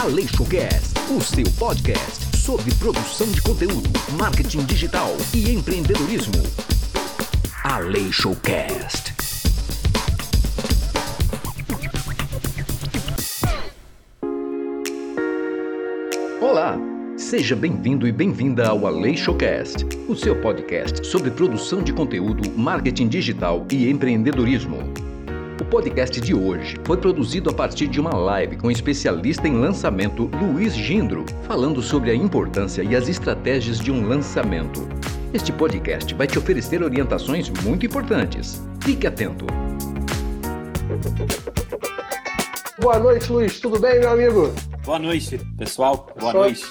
Aleixocast, o seu podcast sobre produção de conteúdo, marketing digital e empreendedorismo. Aleixocast. Olá, seja bem-vindo e bem-vinda ao Aleixocast, o seu podcast sobre produção de conteúdo, marketing digital e empreendedorismo. O podcast de hoje foi produzido a partir de uma live com o especialista em lançamento Luiz Gindro, falando sobre a importância e as estratégias de um lançamento. Este podcast vai te oferecer orientações muito importantes. Fique atento. Boa noite, Luiz. Tudo bem, meu amigo? Boa noite, pessoal. Boa noite.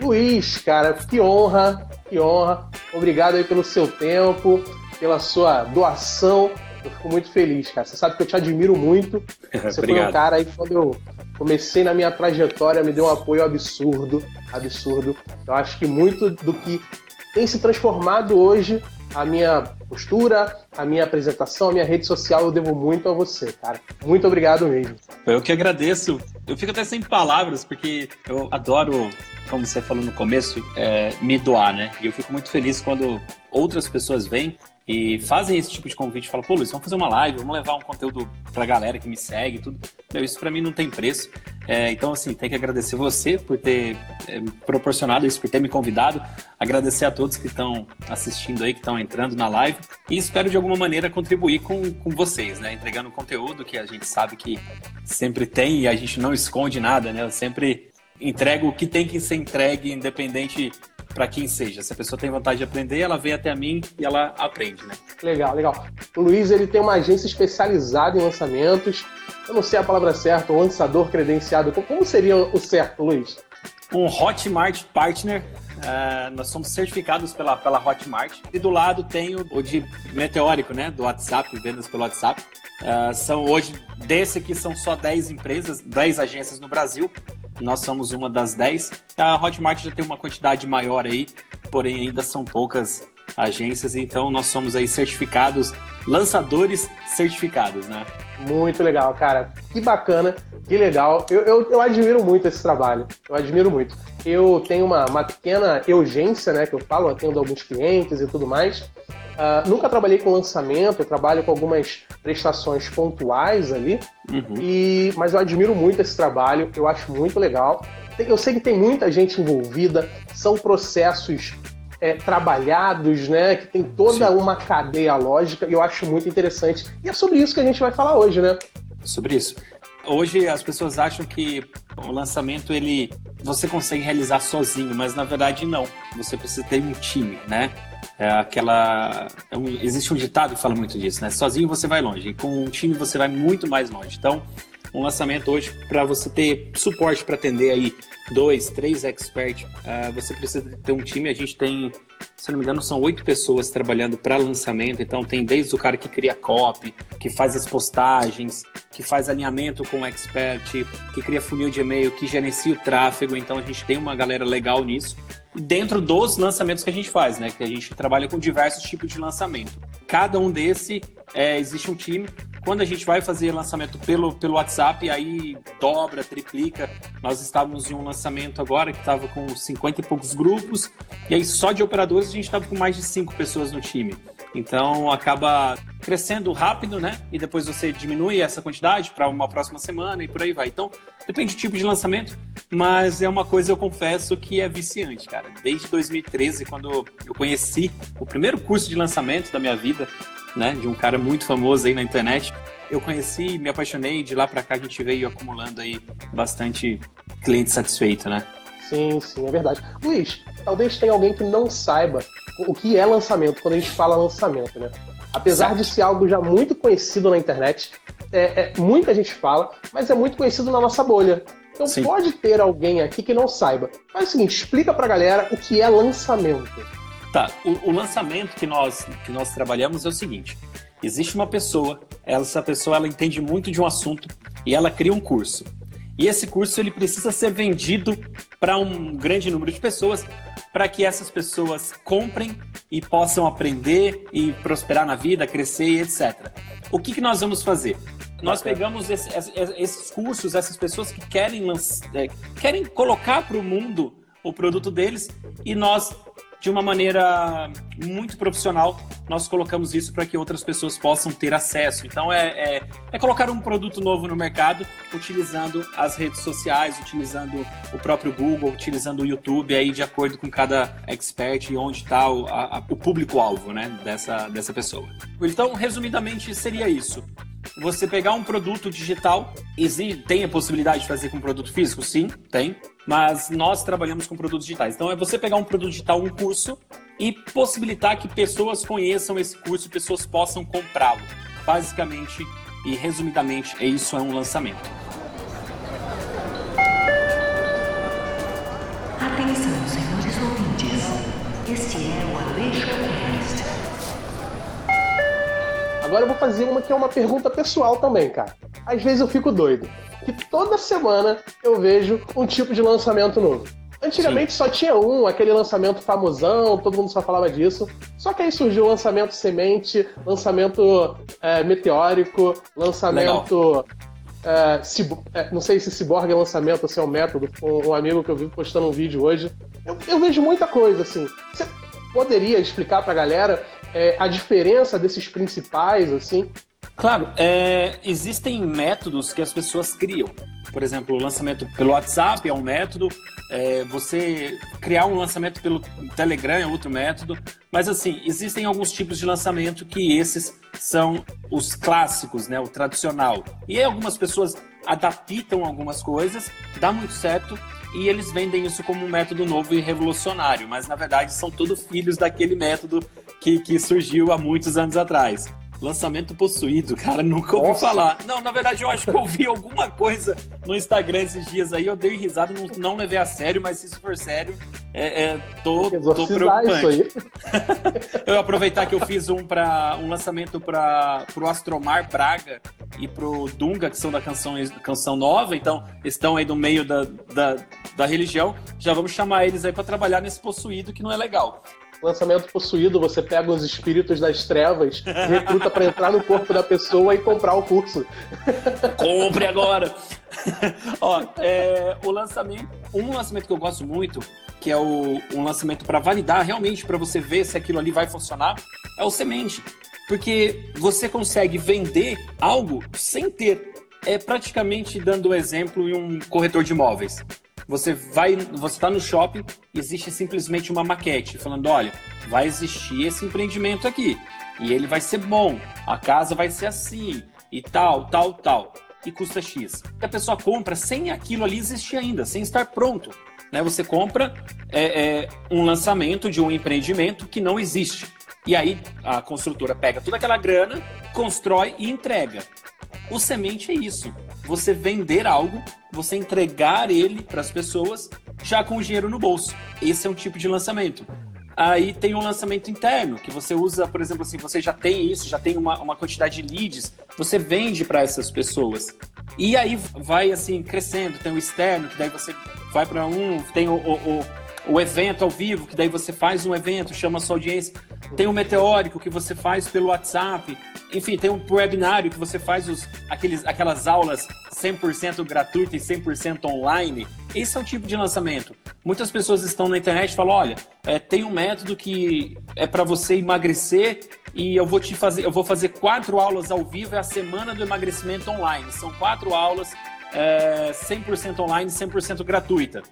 Luiz, cara, que honra, que honra. Obrigado aí pelo seu tempo, pela sua doação eu fico muito feliz, cara. Você sabe que eu te admiro muito. Você foi um cara aí quando eu comecei na minha trajetória, me deu um apoio absurdo, absurdo. Eu acho que muito do que tem se transformado hoje, a minha postura, a minha apresentação, a minha rede social, eu devo muito a você, cara. Muito obrigado mesmo. Eu que agradeço. Eu fico até sem palavras, porque eu adoro, como você falou no começo, é, me doar, né? E eu fico muito feliz quando outras pessoas vêm e fazem esse tipo de convite, falam, pô, Luiz, vamos fazer uma live, vamos levar um conteúdo pra galera que me segue tudo. Meu, isso para mim não tem preço. É, então, assim, tem que agradecer você por ter é, proporcionado isso, por ter me convidado. Agradecer a todos que estão assistindo aí, que estão entrando na live. E espero, de alguma maneira, contribuir com, com vocês, né? Entregando conteúdo que a gente sabe que sempre tem e a gente não esconde nada, né? Eu sempre entrego o que tem que ser entregue, independente para quem seja. Se a pessoa tem vontade de aprender, ela vem até mim e ela aprende, né? Legal, legal. O Luiz ele tem uma agência especializada em lançamentos. Eu não sei a palavra certa, um lançador credenciado. Como seria o certo, Luiz? Um Hotmart Partner. Uh, nós somos certificados pela, pela Hotmart. E do lado tem o, o de meteórico, né? Do WhatsApp, vendas pelo WhatsApp. Uh, são hoje, desse aqui são só 10 empresas, 10 agências no Brasil. Nós somos uma das 10. A Hotmart já tem uma quantidade maior aí, porém ainda são poucas agências, então nós somos aí certificados, lançadores certificados, né? Muito legal, cara. Que bacana, que legal. Eu, eu, eu admiro muito esse trabalho. Eu admiro muito. Eu tenho uma, uma pequena urgência, né? Que eu falo, atendo alguns clientes e tudo mais. Uh, nunca trabalhei com lançamento, eu trabalho com algumas prestações pontuais ali, uhum. e, mas eu admiro muito esse trabalho, eu acho muito legal. Eu sei que tem muita gente envolvida, são processos é, trabalhados, né? Que tem toda Sim. uma cadeia lógica, e eu acho muito interessante. E é sobre isso que a gente vai falar hoje, né? Sobre isso. Hoje as pessoas acham que o lançamento ele você consegue realizar sozinho, mas na verdade não. Você precisa ter um time, né? É aquela. É um, existe um ditado que fala muito disso, né? Sozinho você vai longe, e com um time você vai muito mais longe. Então, um lançamento hoje, para você ter suporte para atender aí dois, três experts, uh, você precisa ter um time. A gente tem, se não me engano, são oito pessoas trabalhando para lançamento. Então, tem desde o cara que cria copy, que faz as postagens, que faz alinhamento com o expert, que cria funil de e-mail, que gerencia o tráfego. Então, a gente tem uma galera legal nisso dentro dos lançamentos que a gente faz, né? Que a gente trabalha com diversos tipos de lançamento. Cada um desse é, existe um time. Quando a gente vai fazer lançamento pelo, pelo WhatsApp, aí dobra, triplica. Nós estávamos em um lançamento agora que estava com 50 e poucos grupos, e aí só de operadores a gente estava com mais de 5 pessoas no time. Então acaba crescendo rápido, né? E depois você diminui essa quantidade para uma próxima semana e por aí vai. Então depende do tipo de lançamento, mas é uma coisa eu confesso que é viciante, cara. Desde 2013, quando eu conheci o primeiro curso de lançamento da minha vida, né? De um cara muito famoso aí na internet. Eu conheci, me apaixonei, de lá para cá a gente veio acumulando aí bastante cliente satisfeito, né? Sim, sim, é verdade. Luiz, talvez tenha alguém que não saiba o que é lançamento quando a gente fala lançamento, né? Apesar certo. de ser algo já muito conhecido na internet, é, é, muita gente fala, mas é muito conhecido na nossa bolha. Então Sim. pode ter alguém aqui que não saiba. Mas é o seguinte, explica pra galera o que é lançamento. Tá, o, o lançamento que nós, que nós trabalhamos é o seguinte: existe uma pessoa, essa pessoa ela entende muito de um assunto e ela cria um curso. E esse curso ele precisa ser vendido para um grande número de pessoas para que essas pessoas comprem e possam aprender e prosperar na vida, crescer, etc. O que, que nós vamos fazer? nós pegamos esse, esses cursos, essas pessoas que querem, é, querem colocar para o mundo o produto deles e nós de uma maneira muito profissional, nós colocamos isso para que outras pessoas possam ter acesso. Então, é, é, é, colocar um produto novo no mercado, utilizando as redes sociais, utilizando o próprio Google, utilizando o YouTube, aí de acordo com cada expert e onde está o, o público-alvo né, dessa, dessa pessoa. Então, resumidamente, seria isso. Você pegar um produto digital, tem a possibilidade de fazer com produto físico? Sim, tem mas nós trabalhamos com produtos digitais. Então é você pegar um produto digital, um curso, e possibilitar que pessoas conheçam esse curso e pessoas possam comprá-lo. Basicamente e resumidamente, é isso é um lançamento. Atenção, senhores ouvintes. Este é o. Agora eu vou fazer uma que é uma pergunta pessoal também, cara. Às vezes eu fico doido que toda semana eu vejo um tipo de lançamento novo. Antigamente Sim. só tinha um, aquele lançamento famosão, todo mundo só falava disso. Só que aí surgiu o lançamento semente, lançamento é, meteórico, lançamento. É, é, não sei se ciborgue é lançamento se é um método. Um, um, amigo que eu vi postando um vídeo hoje. Eu, eu vejo muita coisa assim. Você poderia explicar pra galera é, a diferença desses principais, assim? Claro, é, existem métodos que as pessoas criam. Por exemplo, o lançamento pelo WhatsApp é um método, é, você criar um lançamento pelo Telegram é outro método. Mas assim, existem alguns tipos de lançamento que esses são os clássicos, né, o tradicional. E algumas pessoas adaptam algumas coisas, dá muito certo, e eles vendem isso como um método novo e revolucionário, mas na verdade são todos filhos daquele método que, que surgiu há muitos anos atrás. Lançamento possuído, cara, nunca ouvi Nossa. falar. Não, na verdade, eu acho que eu vi alguma coisa no Instagram esses dias aí, eu dei risada, não, não levei a sério, mas se isso for sério, é, é, tô, tô preocupante. eu aproveitar que eu fiz um para um lançamento para o Astromar Braga e pro Dunga, que são da canção, canção nova, então estão aí no meio da, da, da religião. Já vamos chamar eles aí para trabalhar nesse possuído que não é legal lançamento possuído, você pega os espíritos das trevas, recruta para entrar no corpo da pessoa e comprar o curso. Compre agora! Ó, é, o lançamento, um lançamento que eu gosto muito, que é o, um lançamento para validar realmente, para você ver se aquilo ali vai funcionar, é o semente. Porque você consegue vender algo sem ter. É praticamente dando o exemplo em um corretor de imóveis. Você vai, você está no shopping, existe simplesmente uma maquete falando, olha, vai existir esse empreendimento aqui e ele vai ser bom, a casa vai ser assim e tal, tal, tal e custa X. A pessoa compra sem aquilo ali existir ainda, sem estar pronto. Né? Você compra é, é, um lançamento de um empreendimento que não existe. E aí a construtora pega toda aquela grana, constrói e entrega. O semente é isso. Você vender algo, você entregar ele para as pessoas já com o dinheiro no bolso. Esse é um tipo de lançamento. Aí tem um lançamento interno, que você usa, por exemplo, assim, você já tem isso, já tem uma, uma quantidade de leads, você vende para essas pessoas. E aí vai assim crescendo, tem o externo, que daí você vai para um, tem o, o, o evento ao vivo, que daí você faz um evento, chama a sua audiência. Tem o meteórico que você faz pelo WhatsApp. Enfim, tem um webinário que você faz os, aqueles, aquelas aulas 100% gratuitas e 100% online. Esse é o tipo de lançamento. Muitas pessoas estão na internet e falam: olha, é, tem um método que é para você emagrecer e eu vou te fazer, eu vou fazer quatro aulas ao vivo, é a semana do emagrecimento online. São quatro aulas é, 100% online, 100% gratuita.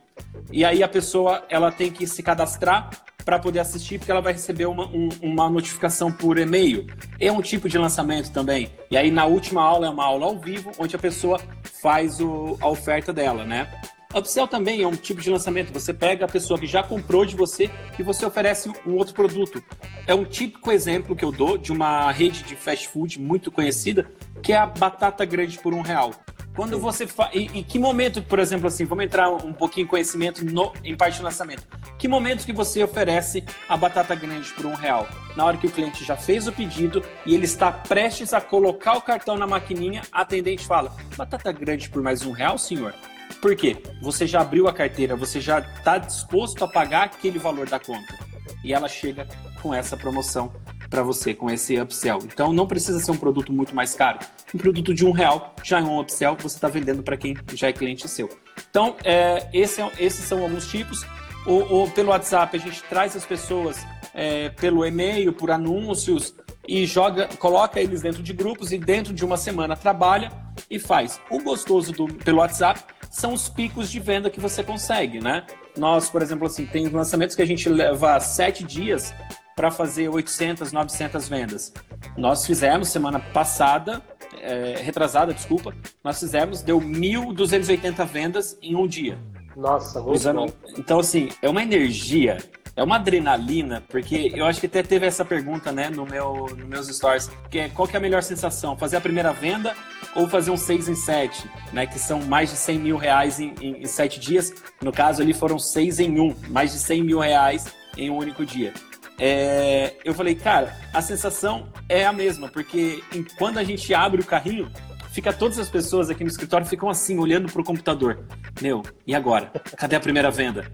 E aí a pessoa ela tem que se cadastrar para poder assistir, porque ela vai receber uma, um, uma notificação por e-mail. É um tipo de lançamento também. E aí na última aula é uma aula ao vivo, onde a pessoa faz o, a oferta dela, né? Upsell também é um tipo de lançamento. Você pega a pessoa que já comprou de você e você oferece um outro produto. É um típico exemplo que eu dou de uma rede de fast food muito conhecida, que é a batata grande por um real. Quando você faz. Em que momento, por exemplo, assim, vamos entrar um pouquinho em conhecimento no, em parte do lançamento. Que momento que você oferece a batata grande por um real? Na hora que o cliente já fez o pedido e ele está prestes a colocar o cartão na maquininha, a atendente fala: batata grande por mais um real, senhor? Por quê? Você já abriu a carteira, você já está disposto a pagar aquele valor da conta. E ela chega com essa promoção para você com esse upsell. Então não precisa ser um produto muito mais caro. Um produto de um real já é um upsell você está vendendo para quem já é cliente seu. Então é, esse é, esses são alguns tipos. Ou, ou, pelo WhatsApp a gente traz as pessoas é, pelo e-mail, por anúncios e joga, coloca eles dentro de grupos e dentro de uma semana trabalha e faz. O gostoso do, pelo WhatsApp são os picos de venda que você consegue, né? Nós, por exemplo, assim, tem lançamentos que a gente leva sete dias para fazer 800, 900 vendas. Nós fizemos semana passada, é, retrasada, desculpa, nós fizemos, deu 1.280 vendas em um dia. Nossa, Usando... Então, assim, é uma energia, é uma adrenalina, porque eu acho que até teve essa pergunta, né, no meu, nos meus stories, que é, qual que é a melhor sensação, fazer a primeira venda ou fazer um 6 em 7, né, que são mais de 100 mil reais em, em, em 7 dias, no caso ali foram 6 em 1, mais de 100 mil reais em um único dia. É, eu falei, cara, a sensação é a mesma, porque em, quando a gente abre o carrinho, fica todas as pessoas aqui no escritório ficam assim, olhando pro computador. Meu, e agora? Cadê a primeira venda?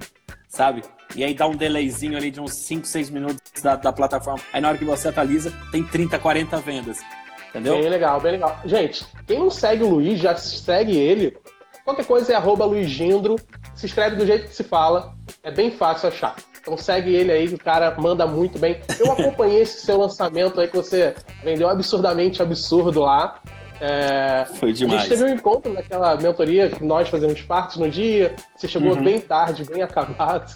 Sabe? E aí dá um delayzinho ali de uns 5, 6 minutos da, da plataforma. Aí na hora que você atualiza, tem 30, 40 vendas. Entendeu? Bem legal, bem legal. Gente, quem não segue o Luiz, já segue ele. Qualquer coisa é arroba Luiz Gindro. Se escreve do jeito que se fala. É bem fácil achar. Então segue ele aí, que o cara manda muito bem. Eu acompanhei esse seu lançamento aí que você vendeu absurdamente absurdo lá. É, Foi demais. A gente teve um encontro naquela mentoria que nós fazemos parte no dia. Você chegou Uhum. bem tarde, bem acabado.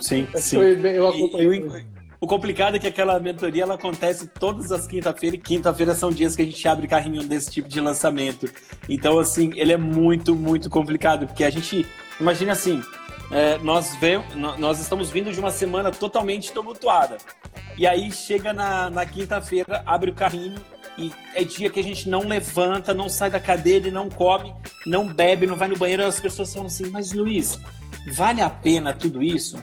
Sim, sim. Foi bem- eu E- acompanhei. e o, o complicado é que aquela mentoria ela acontece todas as quinta-feiras, e quinta-feira são dias que a gente abre carrinho desse tipo de lançamento. Então, assim, ele é muito, muito complicado, porque a gente. Imagina assim, é, nós, nó- nós estamos vindo de uma semana totalmente tumultuada. E aí chega na, na quinta-feira, abre o carrinho e é dia que a gente não levanta, não sai da cadeira, não come, não bebe, não vai no banheiro. As pessoas falam assim, mas Luiz, vale a pena tudo isso?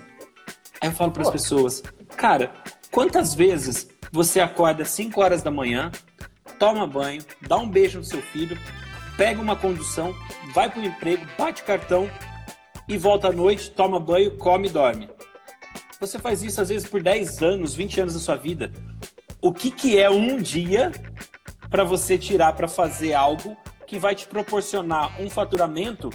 Aí eu falo para as pessoas, cara, quantas vezes você acorda às 5 horas da manhã, toma banho, dá um beijo no seu filho, pega uma condução, vai para o emprego, bate cartão e volta à noite, toma banho, come e dorme. Você faz isso às vezes por 10 anos, 20 anos da sua vida. O que, que é um dia para você tirar para fazer algo que vai te proporcionar um faturamento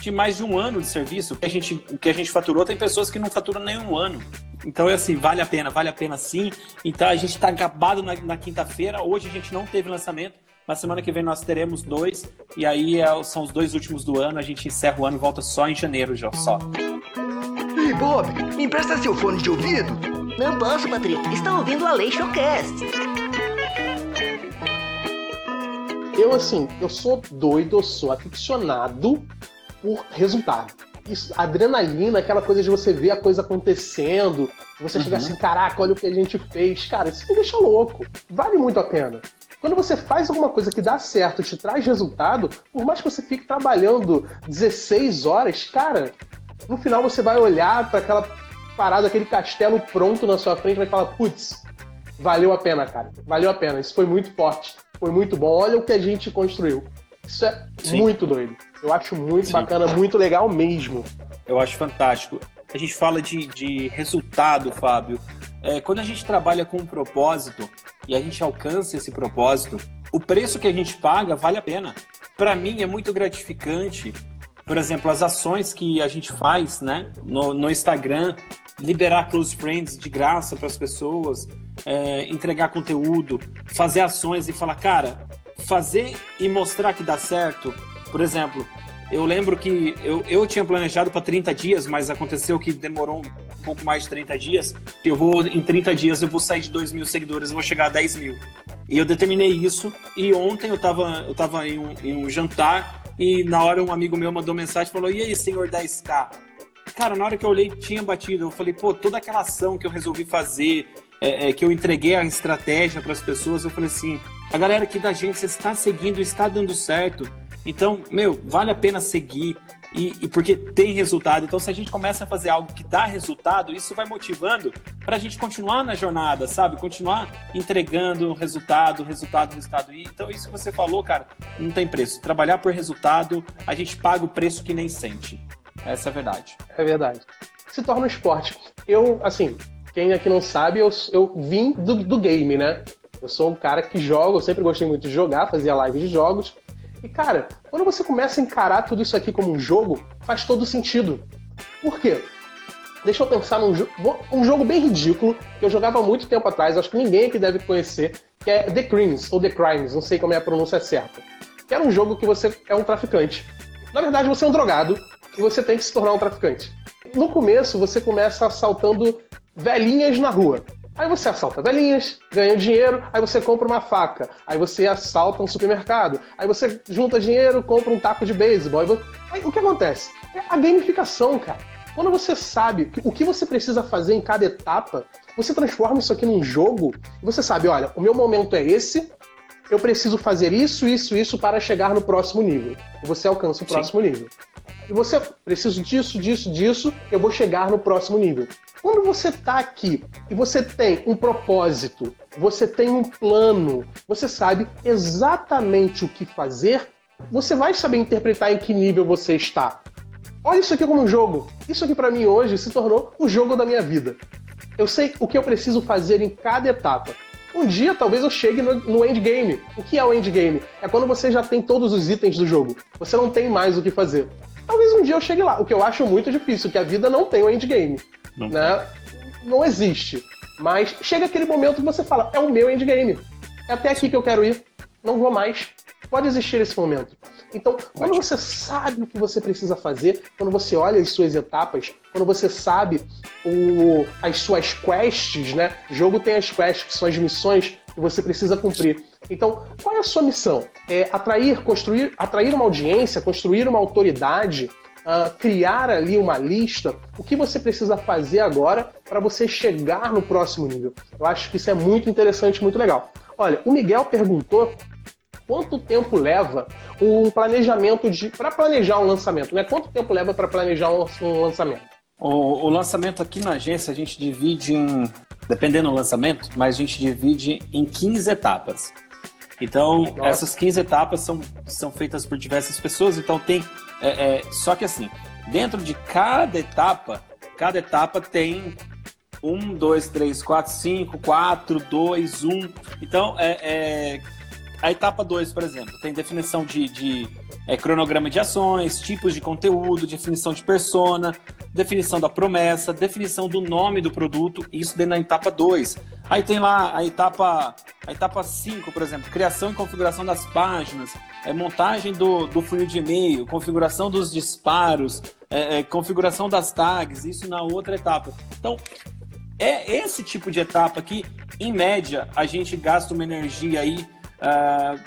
de mais de um ano de serviço? O que a gente, o que a gente faturou, tem pessoas que não faturam nem um ano. Então é assim, vale a pena, vale a pena sim. Então a gente está acabado na, na quinta-feira. Hoje a gente não teve lançamento. Na semana que vem nós teremos dois. E aí é- são os dois últimos do ano. A gente encerra o ano e volta só em janeiro já, só. Ei, Bob, me empresta seu fone de ouvido? Não posso, Patrick. Está ouvindo a Lei Showcast. Eu, assim, eu sou doido, eu sou aficionado por resultado. Isso, adrenalina, aquela coisa de você ver a coisa acontecendo, você chegar Uhum. assim, caraca, olha o que a gente fez. Cara, isso me deixa louco. Vale muito a pena. Quando você faz alguma coisa que dá certo, te traz resultado, por mais que você fique trabalhando 16 horas, cara, no final você vai olhar para aquela parada, aquele castelo pronto na sua frente e vai falar, putz, valeu a pena, cara. Valeu a pena. Isso foi muito forte. Foi muito bom. Olha o que a gente construiu. Isso é Sim. muito doido. Eu acho muito Sim. bacana, muito legal mesmo. Eu acho fantástico. A gente fala de, de resultado, Fábio. É, quando a gente trabalha com um propósito e a gente alcança esse propósito, o preço que a gente paga vale a pena. Para mim é muito gratificante, por exemplo, as ações que a gente faz né, no, no Instagram, liberar close friends de graça para as pessoas, é, entregar conteúdo, fazer ações e falar, cara, fazer e mostrar que dá certo. Por exemplo, eu lembro que eu, eu tinha planejado para 30 dias, mas aconteceu que demorou um pouco mais de 30 dias. Eu vou, em 30 dias, eu vou sair de 2 mil seguidores, eu vou chegar a 10 mil. E eu determinei isso. E ontem eu estava eu tava em, um, em um jantar e na hora um amigo meu mandou mensagem e falou: E aí, senhor 10K? Cara, na hora que eu olhei, tinha batido. Eu falei, pô, toda aquela ação que eu resolvi fazer, é, é, que eu entreguei a estratégia para as pessoas, eu falei assim: a galera aqui da você está seguindo, está dando certo. Então, meu, vale a pena seguir. E, e porque tem resultado. Então, se a gente começa a fazer algo que dá resultado, isso vai motivando para a gente continuar na jornada, sabe? Continuar entregando resultado, resultado, resultado. E, então, isso que você falou, cara, não tem preço. Trabalhar por resultado, a gente paga o preço que nem sente. Essa é a verdade. É verdade. Se torna um esporte. Eu, assim, quem aqui não sabe, eu, eu vim do, do game, né? Eu sou um cara que joga, eu sempre gostei muito de jogar, fazia live de jogos. E, cara, quando você começa a encarar tudo isso aqui como um jogo, faz todo sentido. Por quê? Deixa eu pensar num jo um jogo bem ridículo, que eu jogava há muito tempo atrás, acho que ninguém aqui deve conhecer, que é The Crimes, ou The Crimes, não sei como é a pronúncia certa. Que era um jogo que você é um traficante. Na verdade, você é um drogado e você tem que se tornar um traficante. No começo, você começa assaltando velhinhas na rua. Aí você assalta velhinhas, ganha dinheiro, aí você compra uma faca, aí você assalta um supermercado, aí você junta dinheiro, compra um taco de beisebol. Aí, o que acontece? É a gamificação, cara. Quando você sabe o que você precisa fazer em cada etapa, você transforma isso aqui num jogo e você sabe, olha, o meu momento é esse, eu preciso fazer isso, isso, isso para chegar no próximo nível. Você alcança o próximo Sim. nível. E você precisa disso, disso, disso, eu vou chegar no próximo nível. Quando você está aqui e você tem um propósito, você tem um plano, você sabe exatamente o que fazer, você vai saber interpretar em que nível você está. Olha isso aqui como um jogo. Isso aqui para mim hoje se tornou o jogo da minha vida. Eu sei o que eu preciso fazer em cada etapa. Um dia talvez eu chegue no, no, endgame. O que é o endgame? É quando você já tem todos os itens do jogo. Você não tem mais o que fazer. Talvez um dia eu chegue lá. O que eu acho muito difícil, que a vida não tem o endgame. Não, né? não existe. Mas chega aquele momento que você fala, é o meu endgame. É até aqui que eu quero ir. Não vou mais. Pode existir esse momento. Então, quando você sabe o que você precisa fazer, quando você olha as suas etapas, quando você sabe o, as suas quests, né? O jogo tem as quests, que são as missões que você precisa cumprir. Então, qual é a sua missão? É atrair, construir, atrair uma audiência, construir uma autoridade, uh, criar ali uma lista. O que você precisa fazer agora para você chegar no próximo nível? Eu acho que isso é muito interessante, muito legal. Olha, o Miguel perguntou quanto tempo leva um planejamento de para planejar um lançamento, né? Quanto tempo leva para planejar um, lançamento? O, o, lançamento aqui na agência a gente divide em, dependendo do lançamento, mas a gente divide em 15 etapas. Então, essas 15 etapas são, são feitas por diversas pessoas, então tem. É, é, só que assim, dentro de cada etapa, cada etapa tem um, dois, três, quatro, cinco, quatro, dois, um. Então, é, é a etapa 2, por exemplo, tem definição de, de é, cronograma de ações, tipos de conteúdo, definição de persona, definição da promessa, definição do nome do produto, isso dentro da etapa 2. Aí tem lá a etapa a etapa 5, por exemplo, criação e configuração das páginas, é, montagem do, do funil de e-mail, configuração dos disparos, é, é, configuração das tags, isso na outra etapa. Então, é esse tipo de etapa que, em média, a gente gasta uma energia aí uh,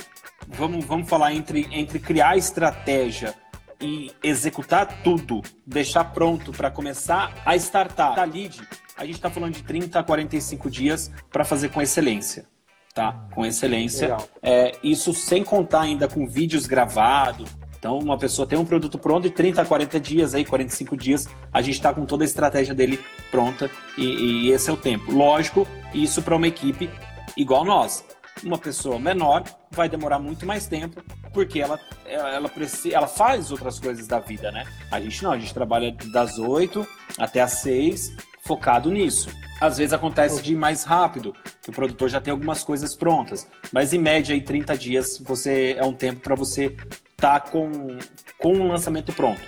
vamos, vamos falar entre, entre criar estratégia e executar tudo, deixar pronto para começar a startar a lead, a gente está falando de 30 a 45 dias para fazer com excelência. Tá? Com excelência. É, isso sem contar ainda com vídeos gravados. Então, uma pessoa tem um produto pronto e 30 a 40 dias, aí, 45 dias, a gente está com toda a estratégia dele pronta e, e esse é o tempo. Lógico, isso para uma equipe igual nós uma pessoa menor vai demorar muito mais tempo, porque ela, ela, ela faz outras coisas da vida, né? A gente não, a gente trabalha das 8 até as 6, focado nisso. Às vezes acontece de ir mais rápido, que o produtor já tem algumas coisas prontas, mas em média, aí, 30 dias você é um tempo para você estar tá com, com um lançamento pronto,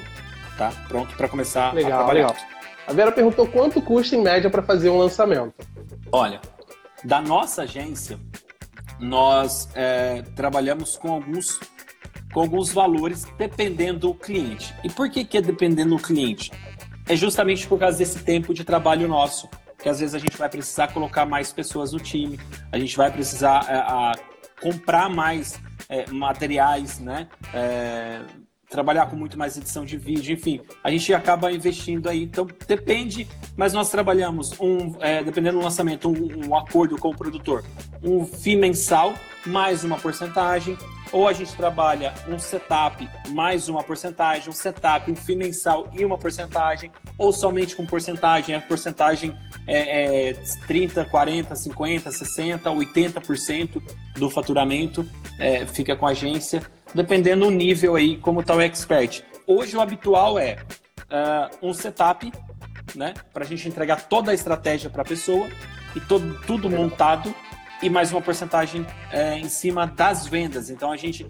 tá? Pronto para começar legal, a trabalhar. Legal. A Vera perguntou quanto custa em média para fazer um lançamento. Olha, da nossa agência, nós é, trabalhamos com alguns, com alguns valores dependendo do cliente. E por que, que é dependendo do cliente? É justamente por causa desse tempo de trabalho nosso, que às vezes a gente vai precisar colocar mais pessoas no time, a gente vai precisar é, a, comprar mais é, materiais, né? É, trabalhar com muito mais edição de vídeo, enfim, a gente acaba investindo aí. Então depende, mas nós trabalhamos um, é, dependendo do lançamento, um, um, acordo com o produtor, um FII mensal mais uma porcentagem, ou a gente trabalha um setup mais uma porcentagem, um setup, um FII mensal e uma porcentagem, ou somente com porcentagem, a porcentagem é, é 30, 40, 50, 60, 80% do faturamento é, fica com a agência dependendo do nível aí, como está o expert. Hoje o habitual é uh, um setup né? Para a gente entregar toda a estratégia para a pessoa e todo, tudo montado e mais uma porcentagem é, em cima das vendas. Então a gente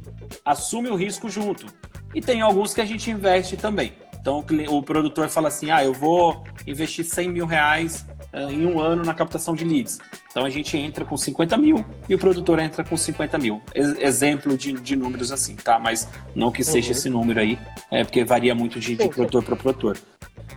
assume o risco junto. E tem alguns que a gente investe também. Então o, o produtor fala assim: ah, eu vou investir 100 mil reais uh, em um ano na captação de leads. Então a gente entra com 50 mil e o produtor entra com 50 mil. exemplo de, de números assim, tá? Mas não que seja uhum. esse número aí, é porque varia muito de, de produtor para produtor.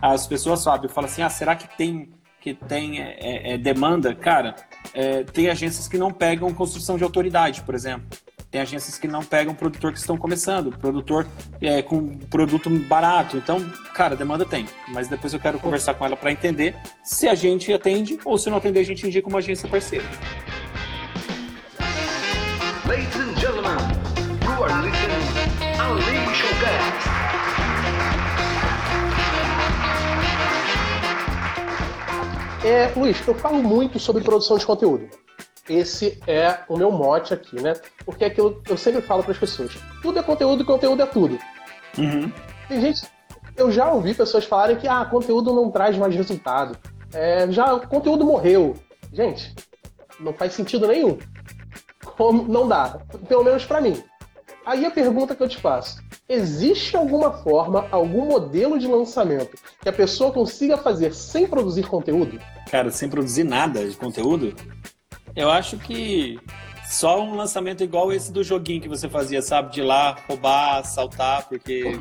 As pessoas, sabem, falam assim: ah, será que tem que tem é, é, é, demanda, cara, é, tem agências que não pegam construção de autoridade, por exemplo. Tem agências que não pegam produtor que estão começando, produtor é, com produto barato. Então, cara, demanda tem. Mas depois eu quero conversar com ela para entender se a gente atende ou se não atender, a gente indica uma agência parceira. Ladies and gentlemen, you are listening É, Luiz, eu falo muito sobre produção de conteúdo. Esse é o meu mote aqui, né? Porque é aquilo eu sempre falo para as pessoas: tudo é conteúdo e conteúdo é tudo. Uhum. Tem gente. Eu já ouvi pessoas falarem que ah, conteúdo não traz mais resultado. É, já o conteúdo morreu. Gente, não faz sentido nenhum. Como não dá, pelo menos para mim. Aí a pergunta que eu te faço: existe alguma forma, algum modelo de lançamento que a pessoa consiga fazer sem produzir conteúdo? Cara, sem produzir nada de conteúdo? Eu acho que só um lançamento igual esse do joguinho que você fazia, sabe? De ir lá, roubar, saltar, porque.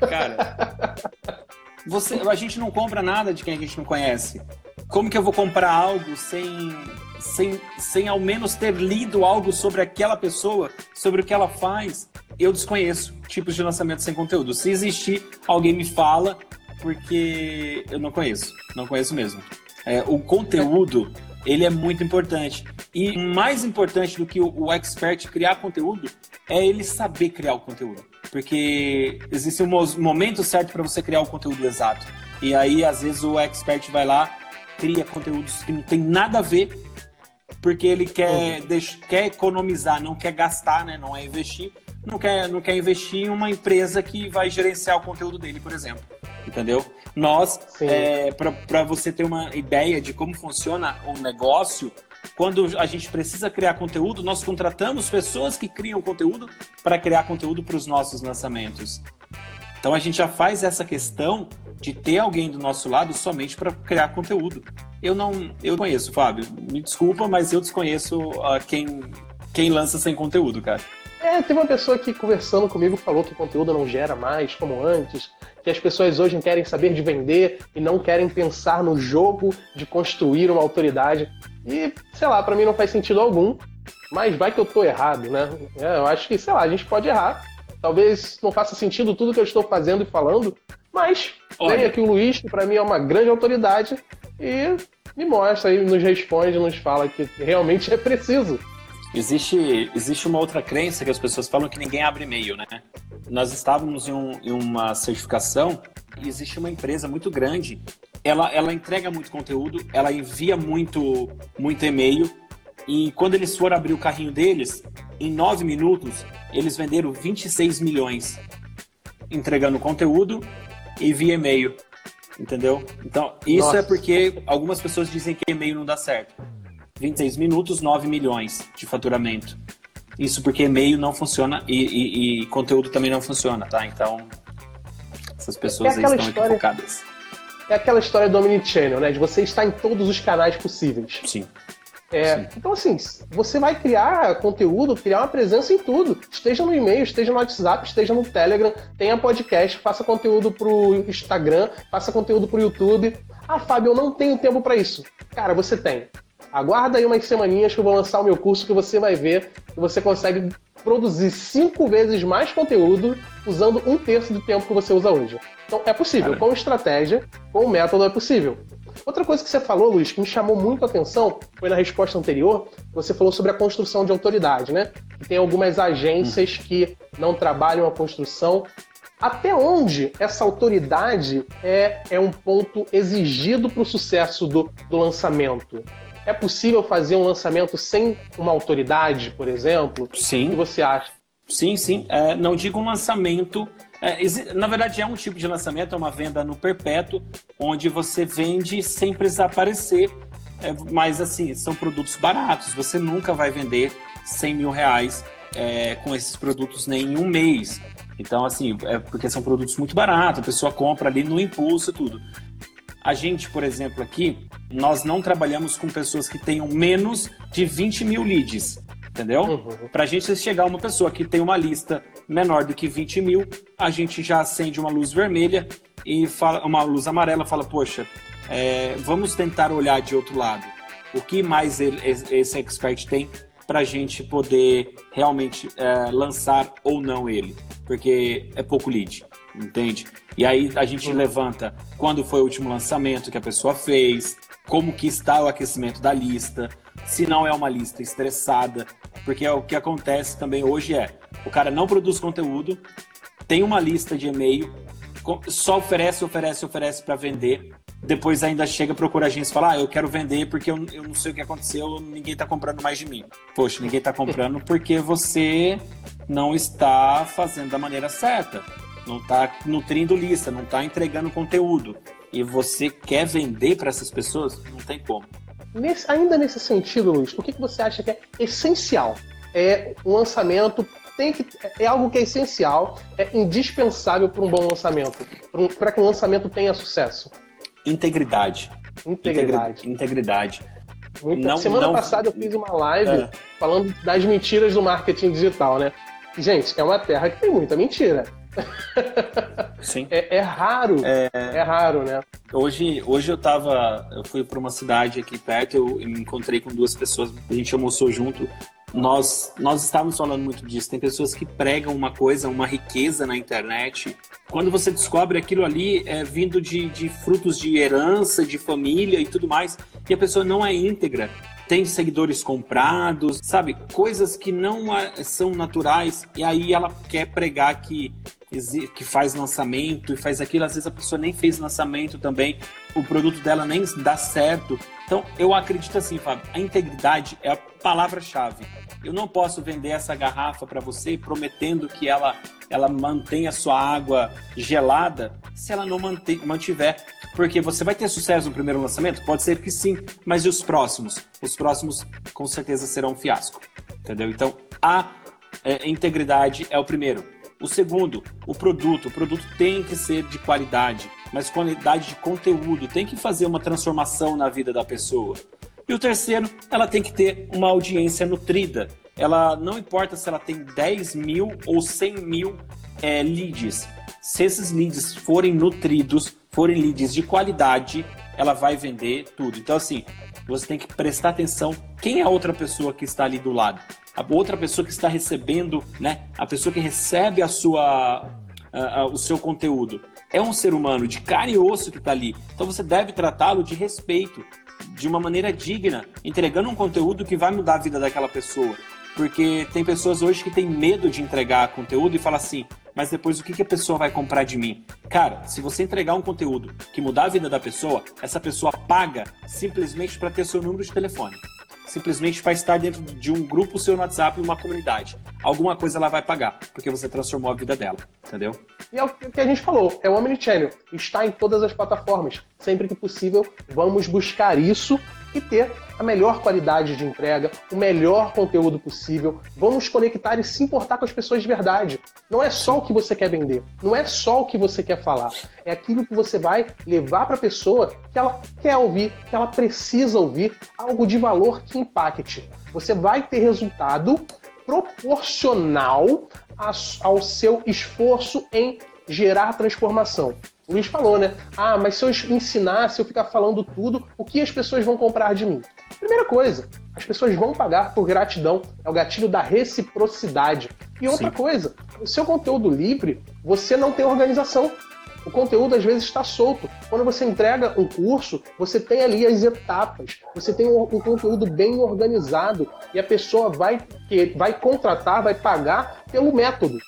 Cara. Você, a gente não compra nada de quem a gente não conhece. Como que eu vou comprar algo sem, sem, sem ao menos ter lido algo sobre aquela pessoa, sobre o que ela faz? Eu desconheço tipos de lançamento sem conteúdo. Se existir, alguém me fala, porque eu não conheço. Não conheço mesmo. É, o conteúdo ele é muito importante. E mais importante do que o, o expert criar conteúdo é ele saber criar o conteúdo. Porque existe um momento certo para você criar o conteúdo exato. E aí, às vezes, o expert vai lá, cria conteúdos que não tem nada a ver, porque ele quer, deixa, quer economizar, não quer gastar, né? não é investir. Não quer, não quer investir em uma empresa que vai gerenciar o conteúdo dele, por exemplo entendeu? Nós, é, para você ter uma ideia de como funciona o negócio, quando a gente precisa criar conteúdo, nós contratamos pessoas que criam conteúdo para criar conteúdo para os nossos lançamentos. Então a gente já faz essa questão de ter alguém do nosso lado somente para criar conteúdo. Eu não, eu conheço, Fábio. Me desculpa, mas eu desconheço uh, quem quem lança sem conteúdo, cara. É, teve uma pessoa que conversando comigo falou que o conteúdo não gera mais como antes, que as pessoas hoje querem saber de vender e não querem pensar no jogo de construir uma autoridade. E, sei lá, para mim não faz sentido algum, mas vai que eu tô errado, né? É, eu acho que, sei lá, a gente pode errar. Talvez não faça sentido tudo que eu estou fazendo e falando, mas Olha. vem aqui o Luiz, que para mim é uma grande autoridade, e me mostra aí, nos responde, nos fala que realmente é preciso. Existe, existe uma outra crença que as pessoas falam que ninguém abre e-mail, né? Nós estávamos em, um, em uma certificação e existe uma empresa muito grande, ela, ela entrega muito conteúdo, ela envia muito, muito e-mail e quando eles foram abrir o carrinho deles, em nove minutos, eles venderam 26 milhões entregando conteúdo e via e-mail. Entendeu? Então, isso é Nossa. é porque algumas pessoas dizem que e-mail não dá certo. 26 minutos, 9 milhões de faturamento. Isso porque e-mail não funciona e, e, e conteúdo também não funciona, tá? Então, essas pessoas é aí estão história, equivocadas. É aquela história do Omnichannel, né? De você estar em todos os canais possíveis. Sim. É, então, assim, você vai criar conteúdo, criar uma presença em tudo. Esteja no e-mail, esteja no WhatsApp, esteja no Telegram, tenha podcast, faça conteúdo pro Instagram, faça conteúdo pro YouTube. Ah, Fábio, eu não tenho tempo para isso. Cara, você tem. Aguarda aí umas semaninhas que eu vou lançar o meu curso que você vai ver que você consegue produzir cinco vezes mais conteúdo usando um terço do tempo que você usa hoje. Então é possível, com estratégia, com método é possível. Outra coisa que você falou, Luiz, que me chamou muito a atenção, foi na resposta anterior, você falou sobre a construção de autoridade, né? Que tem algumas agências que não trabalham a construção. Até onde essa autoridade é, é um ponto exigido para o sucesso do, do lançamento? É possível fazer um lançamento sem uma autoridade, por exemplo? Sim. O que você acha? Sim, sim. É, não digo um lançamento É, na verdade, é um tipo de lançamento, é uma venda no perpétuo, onde você vende sem precisar aparecer. É, mas, assim, são produtos baratos. Você nunca vai vender 100 mil reais é, com esses produtos nem em um mês. Então, assim, é porque são produtos muito baratos, a pessoa compra ali no impulso e tudo. A gente, por exemplo, aqui, nós não trabalhamos com pessoas que tenham menos de 20 mil leads entendeu? Uhum. Para a gente chegar uma pessoa que tem uma lista menor do que 20 mil, a gente já acende uma luz vermelha e fala, uma luz amarela fala, poxa, é, vamos tentar olhar de outro lado. O que mais ele, esse expert tem para a gente poder realmente é, lançar ou não ele? Porque é pouco lead, entende? E aí a gente levanta quando foi o último lançamento que a pessoa fez, como que está o aquecimento da lista, se não é uma lista estressada, porque é o que acontece também hoje é, o cara não produz conteúdo, tem uma lista de e-mail, só oferece, oferece, oferece para vender, depois ainda chega, procura a agência e fala, ah, eu quero vender porque eu, eu não sei o que aconteceu, ninguém está comprando mais de mim. Poxa, ninguém está comprando porque você não está fazendo da maneira certa, não está nutrindo lista, não está entregando conteúdo. E você quer vender para essas pessoas? Não tem como. Nesse, ainda nesse sentido, Luiz, o que, que você acha que é essencial? É um lançamento tem que é algo que é essencial, é indispensável para um bom lançamento, para que um lançamento tenha sucesso. Integridade. Integridade. Integridade. Não, Semana não... passada eu fiz uma live é. falando das mentiras do marketing digital, né? Gente, é uma terra que tem muita mentira. Sim. É, é raro. É... é... raro, né? Hoje, hoje eu tava. Eu fui para uma cidade aqui perto, eu me encontrei com duas pessoas, a gente almoçou junto. Nós, nós estávamos falando muito disso. Tem pessoas que pregam uma coisa, uma riqueza na internet. Quando você descobre aquilo ali é vindo de, de frutos de herança, de família e tudo mais, e a pessoa não é íntegra, tem seguidores comprados, sabe? Coisas que não são naturais, e aí ela quer pregar que que faz lançamento e faz aquilo, às vezes a pessoa nem fez lançamento também, o produto dela nem dá certo. Então, eu acredito assim, Fábio, a integridade é a palavra-chave. Eu não posso vender essa garrafa para você prometendo que ela ela mantenha a sua água gelada se ela não mantiver. Porque você vai ter sucesso no primeiro lançamento? Pode ser que sim, mas e os próximos? Os próximos com certeza serão um fiasco. Entendeu? Então, a é, integridade é o primeiro. O segundo, o produto. O produto tem que ser de qualidade, mas qualidade de conteúdo. Tem que fazer uma transformação na vida da pessoa. E o terceiro, ela tem que ter uma audiência nutrida. Ela não importa se ela tem 10 mil ou 100 mil é, leads. Se esses leads forem nutridos, forem leads de qualidade, ela vai vender tudo. Então, assim, você tem que prestar atenção quem é a outra pessoa que está ali do lado a outra pessoa que está recebendo, né? A pessoa que recebe a sua, a, a, o seu conteúdo é um ser humano de carne e osso que está ali. Então você deve tratá-lo de respeito, de uma maneira digna, entregando um conteúdo que vai mudar a vida daquela pessoa. Porque tem pessoas hoje que têm medo de entregar conteúdo e falam assim: mas depois o que, que a pessoa vai comprar de mim? Cara, se você entregar um conteúdo que mudar a vida da pessoa, essa pessoa paga simplesmente para ter seu número de telefone simplesmente para estar dentro de um grupo seu no WhatsApp, uma comunidade. Alguma coisa ela vai pagar, porque você transformou a vida dela, entendeu? E é o que a gente falou, é o Omnichannel. Está em todas as plataformas. Sempre que possível, vamos buscar isso e ter a melhor qualidade de entrega, o melhor conteúdo possível. Vamos conectar e se importar com as pessoas de verdade. Não é só o que você quer vender, não é só o que você quer falar. É aquilo que você vai levar para a pessoa que ela quer ouvir, que ela precisa ouvir, algo de valor que impacte. Você vai ter resultado proporcional ao seu esforço em gerar transformação. O Luiz falou, né? Ah, mas se eu ensinar, se eu ficar falando tudo, o que as pessoas vão comprar de mim? Primeira coisa, as pessoas vão pagar por gratidão. É o gatilho da reciprocidade. E outra Sim. coisa, o seu conteúdo livre, você não tem organização. O conteúdo às vezes está solto. Quando você entrega um curso, você tem ali as etapas, você tem um, um conteúdo bem organizado e a pessoa vai, vai contratar, vai pagar pelo método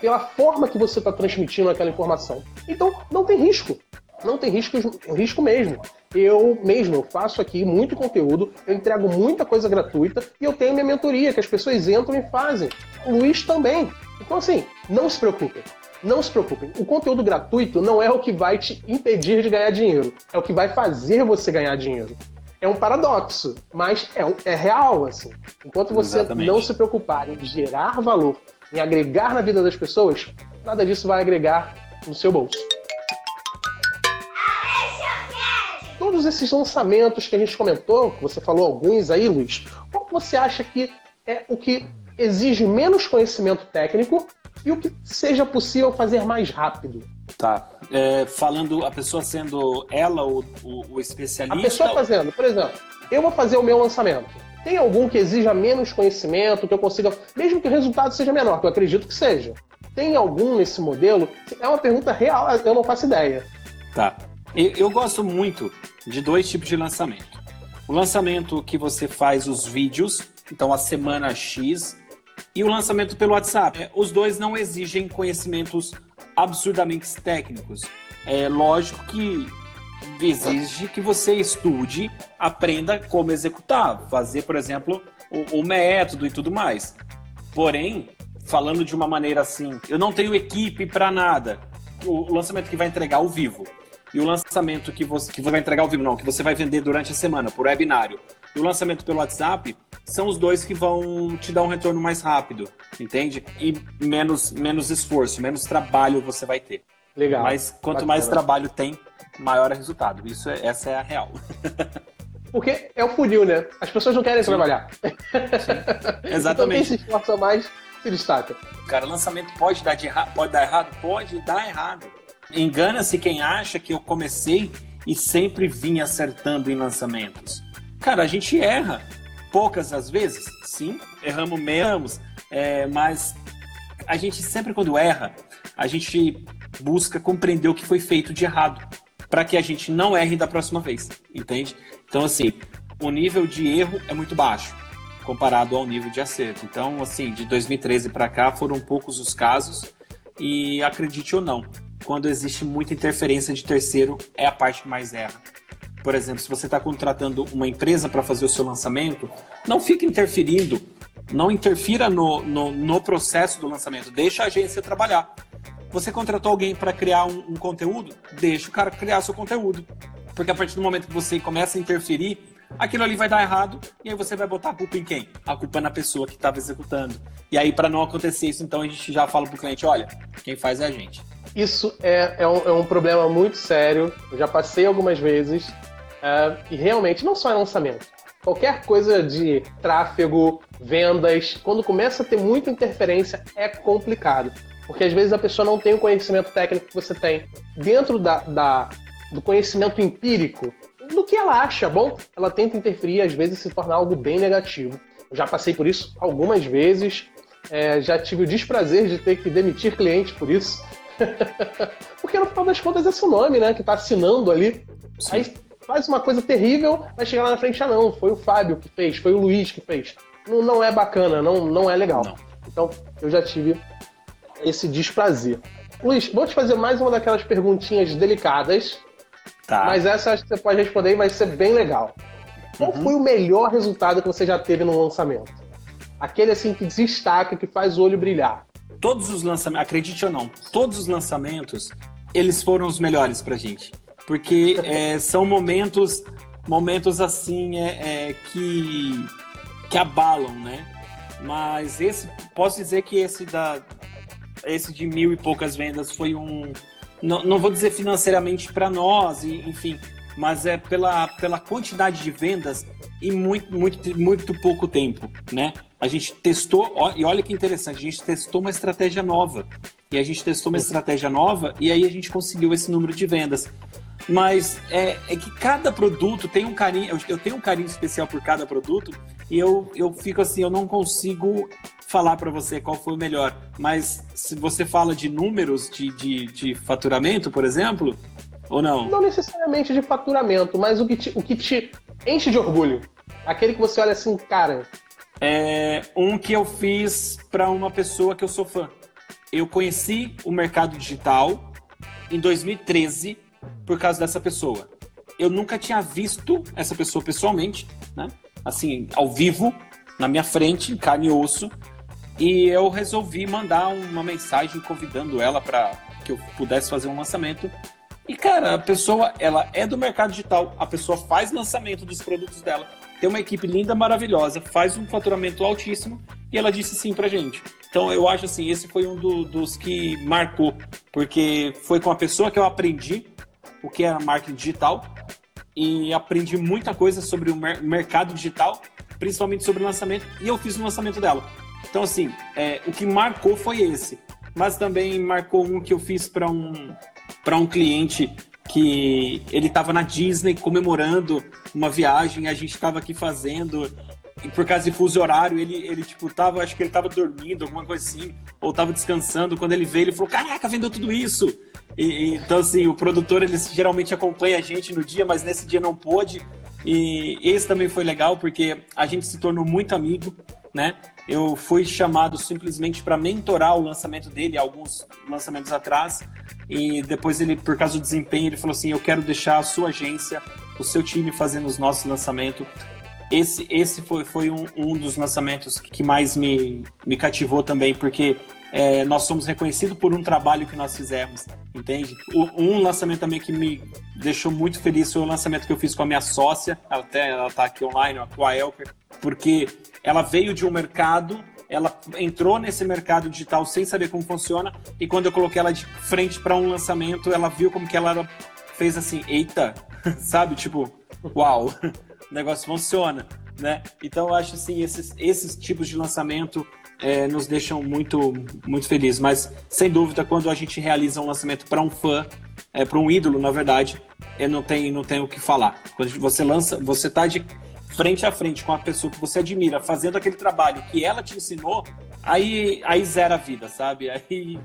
pela forma que você está transmitindo aquela informação. Então, não tem risco. Não tem risco, risco mesmo. Eu mesmo eu faço aqui muito conteúdo, eu entrego muita coisa gratuita e eu tenho minha mentoria, que as pessoas entram e fazem. O Luiz também. Então, assim, não se preocupe. Não se preocupem, o conteúdo gratuito não é o que vai te impedir de ganhar dinheiro, é o que vai fazer você ganhar dinheiro. É um paradoxo, mas é, é real, assim. Enquanto você Exatamente. não se preocupar em gerar valor, em agregar na vida das pessoas, nada disso vai agregar no seu bolso. Todos esses lançamentos que a gente comentou, que você falou alguns aí, Luiz, qual você acha que é o que exige menos conhecimento técnico e o que seja possível fazer mais rápido? Tá. É, falando, a pessoa sendo ela o, o, o especialista. A pessoa fazendo, por exemplo, eu vou fazer o meu lançamento. Tem algum que exija menos conhecimento, que eu consiga, mesmo que o resultado seja menor, que eu acredito que seja. Tem algum nesse modelo? É uma pergunta real, eu não faço ideia. Tá. Eu, eu gosto muito de dois tipos de lançamento. O lançamento que você faz os vídeos, então a semana X, e o lançamento pelo WhatsApp. É, os dois não exigem conhecimentos absurdamente técnicos. É lógico que exige que você estude, aprenda como executar, fazer, por exemplo, o, o método e tudo mais. Porém, falando de uma maneira assim, eu não tenho equipe para nada. O lançamento que vai entregar ao vivo e o lançamento que você, que vai entregar ao vivo, não, que você vai vender durante a semana por webinário e o lançamento pelo WhatsApp são os dois que vão te dar um retorno mais rápido, entende? E menos, menos esforço, menos trabalho você vai ter. Legal. Mas quanto Bacana. mais trabalho tem, maior é o resultado. Isso é, essa é a real. Porque é o funil, né? As pessoas não querem Sim. trabalhar. Sim. Exatamente. então quem se esforça mais se destaca. Cara, lançamento pode dar, de pode dar errado? Pode dar errado. Engana-se quem acha que eu comecei e sempre vim acertando em lançamentos. Cara, a gente erra. Poucas às vezes, sim, erramos menos, é, mas a gente sempre quando erra, a gente busca compreender o que foi feito de errado, para que a gente não erre da próxima vez, entende? Então, assim, o nível de erro é muito baixo comparado ao nível de acerto. Então, assim, de 2013 para cá foram poucos os casos e acredite ou não, quando existe muita interferência de terceiro é a parte que mais erra. Por exemplo, se você está contratando uma empresa para fazer o seu lançamento, não fique interferindo, não interfira no, no, no, processo do lançamento, deixa a agência trabalhar. Você contratou alguém para criar um, um conteúdo, deixa o cara criar seu conteúdo. Porque a partir do momento que você começa a interferir, aquilo ali vai dar errado e aí você vai botar a culpa em quem? A culpa na pessoa que estava executando. E aí, para não acontecer isso, então a gente já fala para o cliente: olha, quem faz é a gente. Isso é, é, um, é um problema muito sério. Eu já passei algumas vezes. Uh, e realmente, não só em lançamento. Qualquer coisa de tráfego, vendas, quando começa a ter muita interferência, é complicado. Porque às vezes a pessoa não tem o conhecimento técnico que você tem. Dentro da, da do conhecimento empírico, do que ela acha bom, ela tenta interferir, às vezes se tornar algo bem negativo. Eu já passei por isso algumas vezes, é, já tive o desprazer de ter que demitir clientes por isso. Porque no final das contas é seu nome, né? Que tá assinando ali. Sim. Aí faz uma coisa terrível, vai chegar lá na frente, ah não, foi o Fábio que fez, foi o Luiz que fez. Não, não é bacana, não, não é legal. Não. Então, eu já tive esse desprazer. Luiz, vou te fazer mais uma daquelas perguntinhas delicadas. Tá. Mas essa acho que você pode responder e vai ser bem legal. Qual uhum. foi o melhor resultado que você já teve no lançamento? Aquele assim que destaca, que faz o olho brilhar. Todos os lançamentos, acredite ou não, todos os lançamentos, eles foram os melhores pra gente porque é, são momentos momentos assim é, é, que que abalam, né? Mas esse posso dizer que esse da esse de mil e poucas vendas foi um não, não vou dizer financeiramente para nós, enfim, mas é pela, pela quantidade de vendas e muito, muito, muito pouco tempo, né? A gente testou, e olha que interessante, a gente testou uma estratégia nova. E a gente testou uma estratégia nova e aí a gente conseguiu esse número de vendas. Mas é, é que cada produto tem um carinho, eu, tenho um carinho especial por cada produto e eu, eu fico assim, eu não consigo falar para você qual foi o melhor. Mas se você fala de números de, de, de, faturamento, por exemplo, ou não? Não necessariamente de faturamento, mas o que te, o que te enche de orgulho. Aquele que você olha assim, cara. É um que eu fiz para uma pessoa que eu sou fã. Eu conheci o mercado digital em 2013 por causa dessa pessoa. Eu nunca tinha visto essa pessoa pessoalmente, né? Assim, ao vivo, na minha frente, carne e osso. E eu resolvi mandar uma mensagem convidando ela para que eu pudesse fazer um lançamento. E cara, a pessoa, ela é do mercado digital, a pessoa faz lançamento dos produtos dela, tem uma equipe linda, maravilhosa, faz um faturamento altíssimo e ela disse sim pra gente. Então eu acho assim, esse foi um do, dos que marcou, porque foi com a pessoa que eu aprendi o que era marketing digital e aprendi muita coisa sobre o mer mercado digital, principalmente sobre o lançamento, e eu fiz o lançamento dela. Então, assim, é, o que marcou foi esse. Mas também marcou um que eu fiz para um, um cliente que ele estava na Disney comemorando uma viagem, a gente estava aqui fazendo, e por causa de fuso horário, ele, ele tipo, tava, acho que ele estava dormindo, alguma coisa assim, ou estava descansando. Quando ele veio, ele falou: Caraca, vendeu tudo isso! E, então, assim, o produtor, ele geralmente acompanha a gente no dia, mas nesse dia não pôde. E esse também foi legal, porque a gente se tornou muito amigo, né? Eu fui chamado simplesmente para mentorar o lançamento dele, alguns lançamentos atrás, e depois ele, por causa do desempenho, ele falou assim: Eu quero deixar a sua agência, o seu time fazendo os nossos lançamentos. Esse, esse foi, foi um, um dos lançamentos que mais me, me cativou também, porque é, nós somos reconhecidos por um trabalho que nós fizemos, entende? O, um lançamento também que me deixou muito feliz foi o lançamento que eu fiz com a minha sócia, até ela está aqui online, com a Elker, porque ela veio de um mercado, ela entrou nesse mercado digital sem saber como funciona, e quando eu coloquei ela de frente para um lançamento, ela viu como que ela fez assim, eita, sabe? Tipo, uau, o negócio funciona, né? Então eu acho assim, esses, esses tipos de lançamento é, nos deixam muito, muito felizes. Mas, sem dúvida, quando a gente realiza um lançamento para um fã, é, para um ídolo, na verdade, é, não, tem, não tem o que falar. Quando você lança, você está de frente a frente com a pessoa que você admira, fazendo aquele trabalho que ela te ensinou, aí, aí zera a vida, sabe? Aí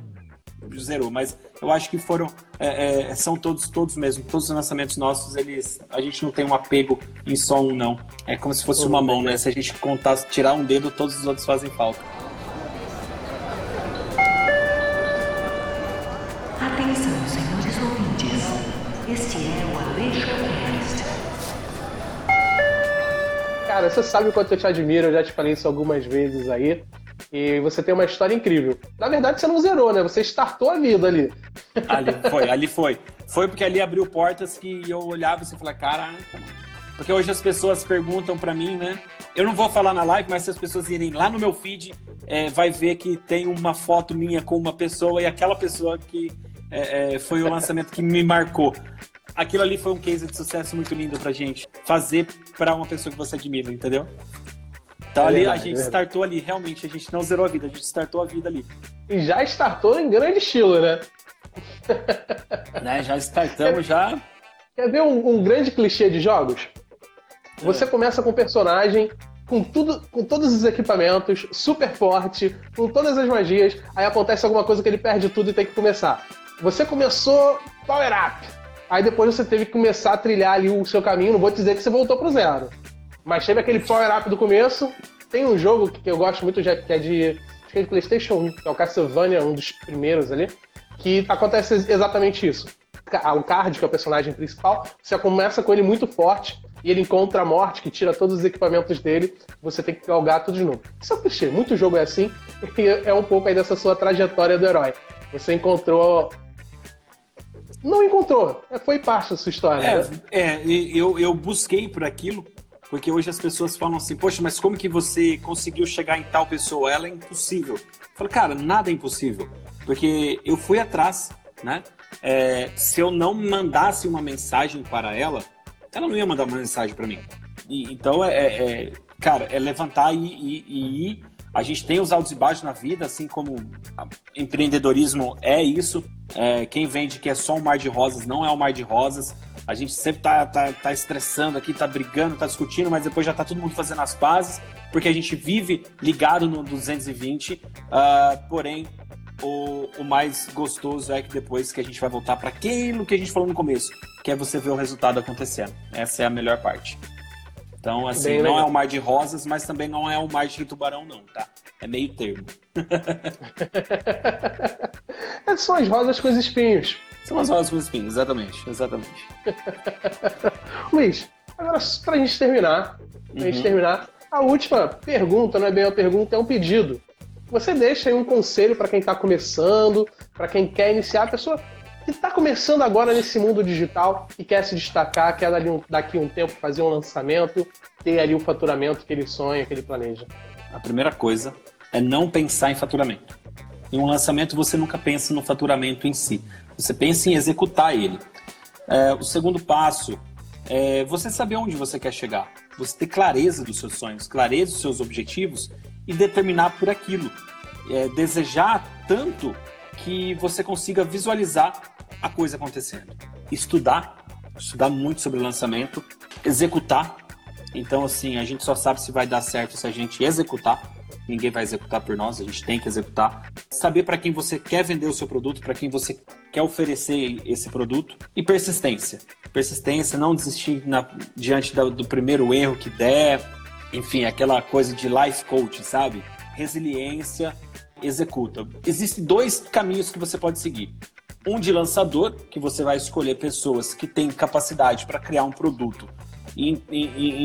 zerou. Mas eu acho que foram, é, é, são todos, todos mesmo, todos os lançamentos nossos, eles, a gente não tem um apego em só um, não. É como se fosse uma mão, né? Se a gente contar, tirar um dedo, todos os outros fazem falta. Cara, você sabe o quanto eu te admiro, eu já te falei isso algumas vezes aí. E você tem uma história incrível. Na verdade, você não zerou, né? Você startou a vida ali. Ali foi, ali foi. Foi porque ali abriu portas que eu olhava e você falava, caraca, Porque hoje as pessoas perguntam para mim, né? Eu não vou falar na live, mas se as pessoas irem lá no meu feed, é, vai ver que tem uma foto minha com uma pessoa e aquela pessoa que é, é, foi o lançamento que me marcou. Aquilo ali foi um case de sucesso muito lindo pra gente. Fazer para uma pessoa que você admira, entendeu? Então é ali verdade, a gente é startou ali, realmente, a gente não zerou a vida, a gente startou a vida ali. E já startou em grande estilo, né? né? Já startamos, já. Quer ver um, um grande clichê de jogos? Você é. começa com um personagem com tudo, com todos os equipamentos, super forte, com todas as magias, aí acontece alguma coisa que ele perde tudo e tem que começar. Você começou power up, aí depois você teve que começar a trilhar ali o seu caminho, não vou dizer que você voltou pro zero. Mas teve aquele power-up do começo. Tem um jogo que eu gosto muito, que é de, que é de PlayStation 1, que é o Castlevania, um dos primeiros ali, que acontece exatamente isso. O Card, que é o personagem principal, você começa com ele muito forte e ele encontra a morte, que tira todos os equipamentos dele, você tem que galgar tudo de novo. Isso é um clichê, muito jogo é assim, e é um pouco aí dessa sua trajetória do herói. Você encontrou não encontrou. Foi parte da sua história. É, né? é eu, eu busquei por aquilo, porque hoje as pessoas falam assim, poxa, mas como que você conseguiu chegar em tal pessoa? Ela é impossível. Eu falo, cara, nada é impossível. Porque eu fui atrás, né? É, se eu não mandasse uma mensagem para ela, ela não ia mandar uma mensagem para mim. E, então, é, é, é, cara, é levantar e, e, e ir. A gente tem os altos e baixos na vida, assim como empreendedorismo é isso. É, quem vende que é só um mar de rosas não é um mar de rosas. A gente sempre tá, tá, tá estressando aqui, tá brigando, tá discutindo, mas depois já tá todo mundo fazendo as pazes, porque a gente vive ligado no 220. Uh, ah, porém, o, o, mais gostoso é que depois que a gente vai voltar para aquilo que a gente falou no começo, que é você ver o resultado acontecendo. Essa é a melhor parte. Então, assim, Bem não legal. é um mar de rosas, mas também não é um mar de tubarão, não, tá? É meio termo. é só as rosas com os espinhos. São as rosas com espinhos, exatamente, exatamente. Luiz, agora pra gente terminar, pra uhum. gente terminar, a última pergunta, não é bem uma pergunta, é um pedido. você deixa aí um conselho para quem está começando, para quem quer iniciar, a pessoa que está começando agora nesse mundo digital e quer se destacar, quer daqui um, daqui um tempo fazer um lançamento, ter ali o faturamento que ele sonha, que ele planeja? A primeira coisa é não pensar em faturamento. Em um lançamento, você nunca pensa no faturamento em si. Você pensa em executar ele. É, o segundo passo é você saber onde você quer chegar. Você ter clareza dos seus sonhos, clareza dos seus objetivos e determinar por aquilo. É, desejar tanto que você consiga visualizar a coisa acontecendo. Estudar, estudar muito sobre o lançamento, executar. Então, assim, a gente só sabe se vai dar certo se a gente executar. Ninguém vai executar por nós, a gente tem que executar. Saber para quem você quer vender o seu produto, para quem você quer oferecer esse produto. E persistência. Persistência, não desistir na, diante do, do primeiro erro que der. Enfim, aquela coisa de life coach, sabe? Resiliência executa. Existem dois caminhos que você pode seguir. Um de lançador, que você vai escolher pessoas que têm capacidade para criar um produto em,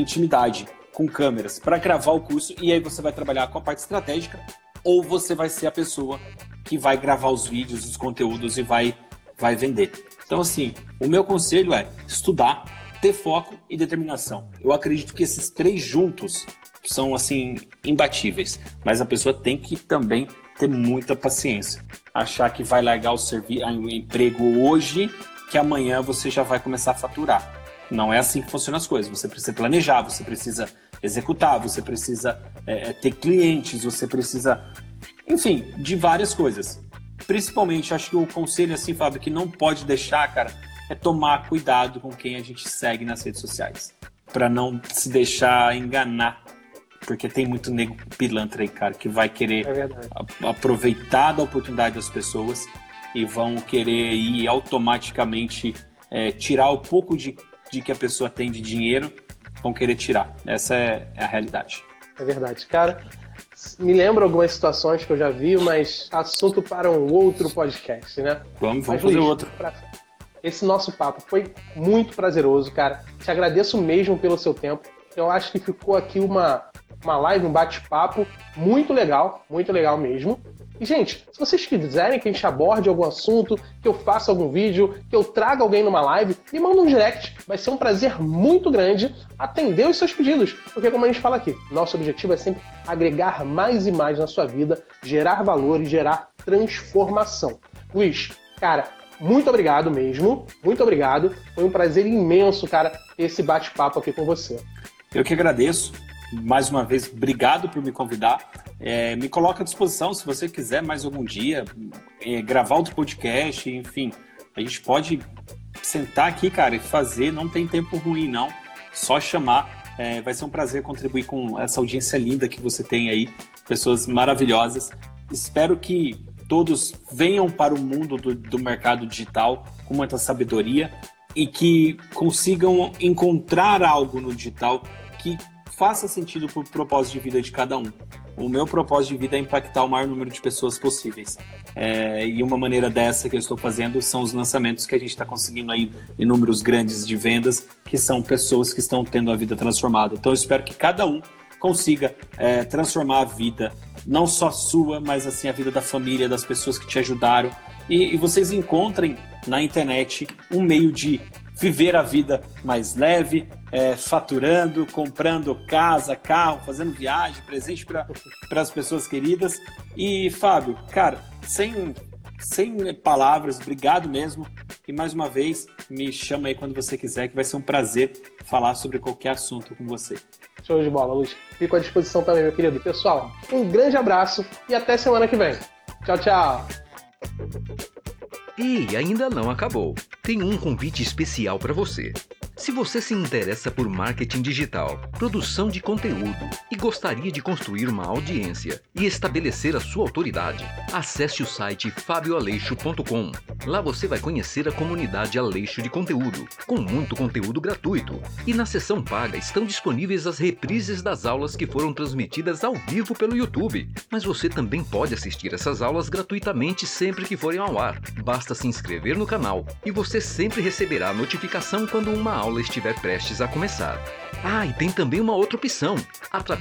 intimidade com câmeras para gravar o curso e aí você vai trabalhar com a parte estratégica ou você vai ser a pessoa que vai gravar os vídeos, os conteúdos e vai vai vender. Então assim, o meu conselho é estudar, ter foco e determinação. Eu acredito que esses três juntos são assim imbatíveis, mas a pessoa tem que também ter muita paciência. Achar que vai largar o, servi o emprego hoje, que amanhã você já vai começar a faturar. Não é assim que funcionam as coisas. Você precisa planejar, você precisa executar, você precisa é, é ter clientes, você precisa, enfim, de várias coisas. Principalmente, acho que o conselho, assim, Fábio, que não pode deixar, cara, é tomar cuidado com quem a gente segue nas redes sociais. para não se deixar enganar porque tem muito nego pilantra aí, cara, que vai querer é aproveitar da oportunidade das pessoas e vão querer ir automaticamente é, tirar o pouco de, de que a pessoa tem de dinheiro, vão querer tirar. Essa é, é a realidade. É verdade. Cara, me lembro algumas situações que eu já vi, mas assunto para um outro podcast, né? Vamos, vamos mas, fazer Luiz, outro. Pra... Esse nosso papo foi muito prazeroso, cara. Te agradeço mesmo pelo seu tempo. Eu acho que ficou aqui uma, uma live, um bate-papo muito legal, muito legal mesmo. E, gente, se vocês quiserem que a gente aborde algum assunto, que eu faça algum vídeo, que eu traga alguém numa live, me manda um direct. Vai ser um prazer muito grande atender os seus pedidos. Porque, como a gente fala aqui, nosso objetivo é sempre agregar mais e mais na sua vida, gerar valor e gerar transformação. Luiz, cara, muito obrigado mesmo. Muito obrigado. Foi um prazer imenso, cara, esse bate-papo aqui com você. Eu que agradeço mais uma vez, obrigado por me convidar. É, me coloca à disposição se você quiser mais algum dia é, gravar outro podcast, enfim. A gente pode sentar aqui, cara, e fazer. Não tem tempo ruim, não. Só chamar. É, vai ser um prazer contribuir com essa audiência linda que você tem aí, pessoas maravilhosas. Espero que todos venham para o mundo do, do mercado digital com muita sabedoria e que consigam encontrar algo no digital que faça sentido para o propósito de vida de cada um. O meu propósito de vida é impactar o maior número de pessoas possíveis. É, e uma maneira dessa que eu estou fazendo são os lançamentos que a gente está conseguindo aí em números grandes de vendas, que são pessoas que estão tendo a vida transformada. Então eu espero que cada um consiga é, transformar a vida, não só sua, mas assim a vida da família, das pessoas que te ajudaram. E, e vocês encontrem na internet um meio de viver a vida mais leve, é, faturando, comprando casa, carro, fazendo viagem, presente para as pessoas queridas. E, Fábio, cara, sem, sem palavras, obrigado mesmo. E mais uma vez, me chama aí quando você quiser, que vai ser um prazer falar sobre qualquer assunto com você. Show de bola, Luiz. Fico à disposição também, meu querido. Pessoal, um grande abraço e até semana que vem. Tchau, tchau. E ainda não acabou. Tem um convite especial para você. Se você se interessa por marketing digital, produção de conteúdo e gostaria de construir uma audiência e estabelecer a sua autoridade, acesse o site fabioaleixo.com. Lá você vai conhecer a comunidade Aleixo de conteúdo, com muito conteúdo gratuito. E na seção paga estão disponíveis as reprises das aulas que foram transmitidas ao vivo pelo YouTube. Mas você também pode assistir essas aulas gratuitamente sempre que forem ao ar. Basta se inscrever no canal e você sempre receberá a notificação quando uma aula estiver prestes a começar. Ah, e tem também uma outra opção,